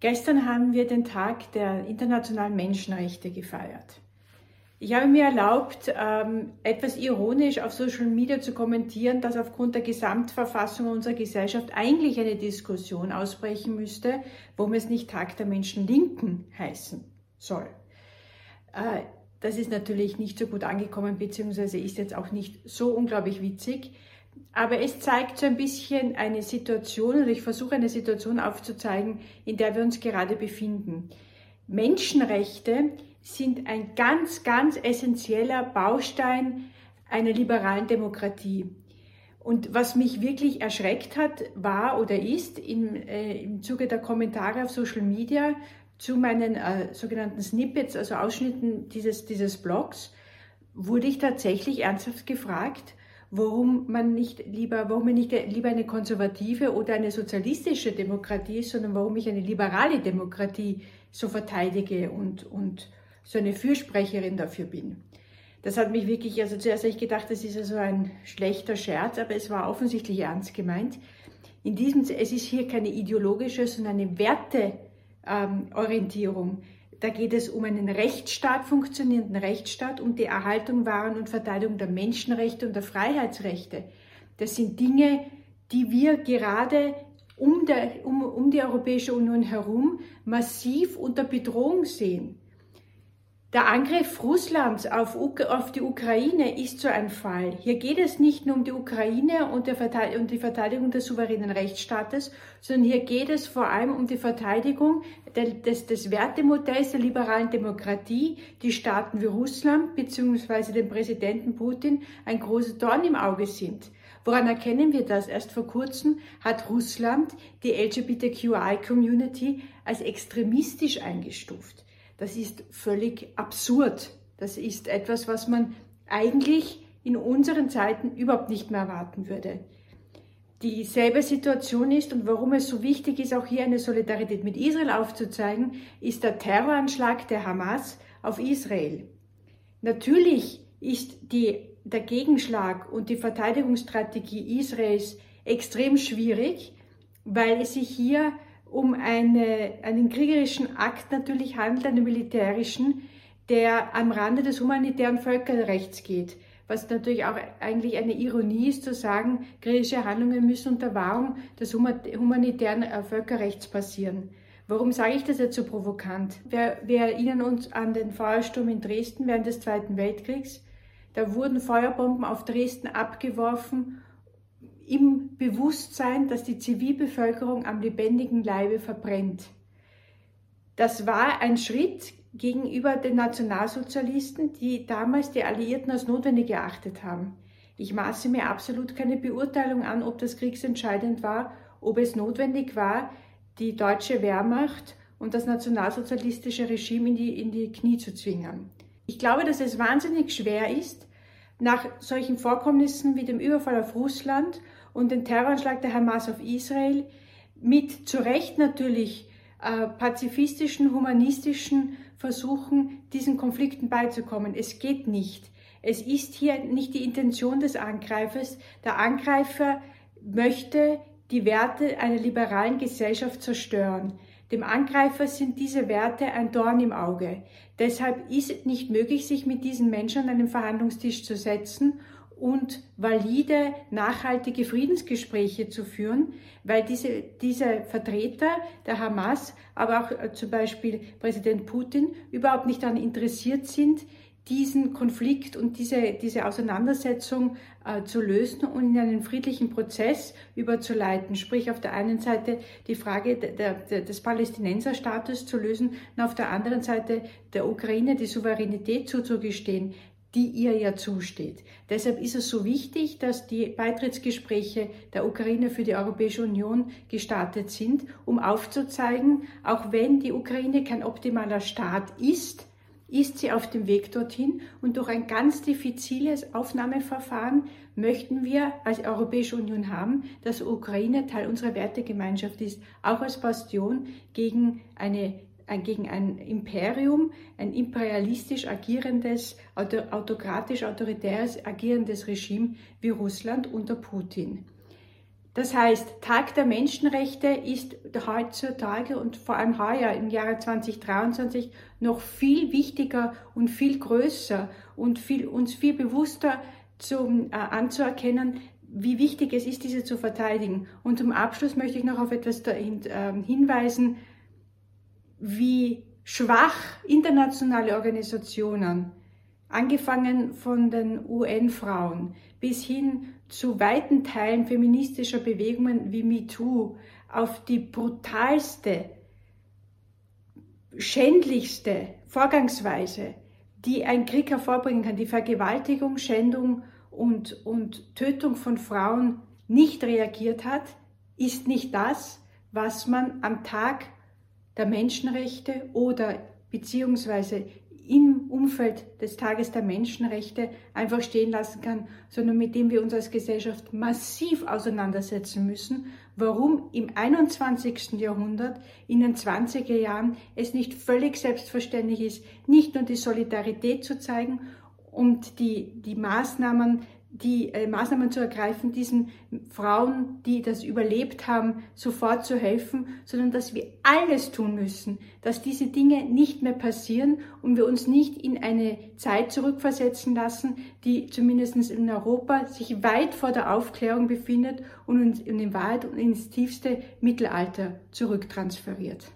Gestern haben wir den Tag der internationalen Menschenrechte gefeiert. Ich habe mir erlaubt, ähm, etwas ironisch auf Social Media zu kommentieren, dass aufgrund der Gesamtverfassung unserer Gesellschaft eigentlich eine Diskussion ausbrechen müsste, warum es nicht Tag der Menschen Linken heißen soll. Äh, das ist natürlich nicht so gut angekommen, beziehungsweise ist jetzt auch nicht so unglaublich witzig. Aber es zeigt so ein bisschen eine Situation, oder ich versuche eine Situation aufzuzeigen, in der wir uns gerade befinden. Menschenrechte sind ein ganz, ganz essentieller Baustein einer liberalen Demokratie. Und was mich wirklich erschreckt hat, war oder ist im, äh, im Zuge der Kommentare auf Social Media zu meinen äh, sogenannten Snippets, also Ausschnitten dieses, dieses Blogs, wurde ich tatsächlich ernsthaft gefragt, warum man nicht lieber, warum man nicht lieber eine konservative oder eine sozialistische Demokratie ist, sondern warum ich eine liberale Demokratie so verteidige und, und so eine Fürsprecherin dafür bin. Das hat mich wirklich, also zuerst habe ich gedacht, das ist ja so ein schlechter Scherz, aber es war offensichtlich ernst gemeint. In diesem, es ist hier keine ideologische, sondern eine Werteorientierung. Ähm, da geht es um einen Rechtsstaat, funktionierenden Rechtsstaat, um die Erhaltung, Wahren und Verteidigung der Menschenrechte und der Freiheitsrechte. Das sind Dinge, die wir gerade um, der, um, um die Europäische Union herum massiv unter Bedrohung sehen. Der Angriff Russlands auf, auf, die Ukraine ist so ein Fall. Hier geht es nicht nur um die Ukraine und, um die Verteidigung des souveränen Rechtsstaates, sondern hier geht es vor allem um die Verteidigung des, des Wertemodells der liberalen Demokratie, die Staaten wie Russland bzw. den Präsidenten Putin ein großes Dorn im Auge sind. Woran erkennen wir das? Erst vor kurzem hat Russland die LGBTQI-Community als extremistisch eingestuft. Das ist völlig absurd. Das ist etwas, was man eigentlich in unseren Zeiten überhaupt nicht mehr erwarten würde. Dieselbe Situation ist und warum es so wichtig ist, auch hier eine Solidarität mit Israel aufzuzeigen, ist der Terroranschlag der Hamas auf Israel. Natürlich ist die, der Gegenschlag und die Verteidigungsstrategie Israels extrem schwierig, weil es sich hier um eine, einen kriegerischen Akt natürlich handelt, einen militärischen, der am Rande des humanitären Völkerrechts geht. Was natürlich auch eigentlich eine Ironie ist, zu sagen, kriegerische Handlungen müssen unter Wahrung des humanitären äh, Völkerrechts passieren. Warum sage ich das jetzt so provokant? Wir, wir erinnern uns an den Feuersturm in Dresden während des Zweiten Weltkriegs. Da wurden Feuerbomben auf Dresden abgeworfen im Bewusstsein, dass die Zivilbevölkerung am lebendigen Leibe verbrennt. Das war ein Schritt gegenüber den Nationalsozialisten, die damals die Alliierten als notwendig geachtet haben. Ich maße mir absolut keine Beurteilung an, ob das kriegsentscheidend war, ob es notwendig war, die deutsche Wehrmacht und das nationalsozialistische Regime in die, in die Knie zu zwingen. Ich glaube, dass es wahnsinnig schwer ist, nach solchen Vorkommnissen wie dem Überfall auf Russland und den Terroranschlag der Hamas auf Israel mit zu Recht natürlich äh, pazifistischen, humanistischen Versuchen, diesen Konflikten beizukommen. Es geht nicht. Es ist hier nicht die Intention des Angreifers. Der Angreifer möchte die Werte einer liberalen Gesellschaft zerstören. Dem Angreifer sind diese Werte ein Dorn im Auge. Deshalb ist es nicht möglich, sich mit diesen Menschen an einen Verhandlungstisch zu setzen und valide, nachhaltige Friedensgespräche zu führen, weil diese, diese Vertreter der Hamas, aber auch äh, zum Beispiel Präsident Putin, überhaupt nicht daran interessiert sind, diesen Konflikt und diese, diese Auseinandersetzung äh, zu lösen und in einen friedlichen Prozess überzuleiten. Sprich, auf der einen Seite die Frage der, der, des Palästinenserstaates zu lösen und auf der anderen Seite der Ukraine die Souveränität zuzugestehen die ihr ja zusteht. Deshalb ist es so wichtig, dass die Beitrittsgespräche der Ukraine für die Europäische Union gestartet sind, um aufzuzeigen, auch wenn die Ukraine kein optimaler Staat ist, ist sie auf dem Weg dorthin und durch ein ganz diffiziles Aufnahmeverfahren möchten wir als Europäische Union haben, dass Ukraine Teil unserer Wertegemeinschaft ist, auch als Bastion gegen eine gegen ein Imperium, ein imperialistisch agierendes, autokratisch-autoritäres agierendes Regime wie Russland unter Putin. Das heißt, Tag der Menschenrechte ist heutzutage und vor allem heuer im Jahre 2023 noch viel wichtiger und viel größer und viel, uns viel bewusster zum, äh, anzuerkennen, wie wichtig es ist, diese zu verteidigen. Und zum Abschluss möchte ich noch auf etwas dahin, äh, hinweisen, wie schwach internationale Organisationen, angefangen von den UN-Frauen bis hin zu weiten Teilen feministischer Bewegungen wie MeToo, auf die brutalste, schändlichste Vorgangsweise, die ein Krieg hervorbringen kann, die Vergewaltigung, Schändung und, und Tötung von Frauen nicht reagiert hat, ist nicht das, was man am Tag der Menschenrechte oder beziehungsweise im Umfeld des Tages der Menschenrechte einfach stehen lassen kann, sondern mit dem wir uns als Gesellschaft massiv auseinandersetzen müssen, warum im 21. Jahrhundert, in den 20er Jahren, es nicht völlig selbstverständlich ist, nicht nur die Solidarität zu zeigen und die, die Maßnahmen die äh, Maßnahmen zu ergreifen, diesen Frauen, die das überlebt haben, sofort zu helfen, sondern dass wir alles tun müssen, dass diese Dinge nicht mehr passieren und wir uns nicht in eine Zeit zurückversetzen lassen, die zumindest in Europa sich weit vor der Aufklärung befindet und uns in Wahrheit ins tiefste Mittelalter zurücktransferiert.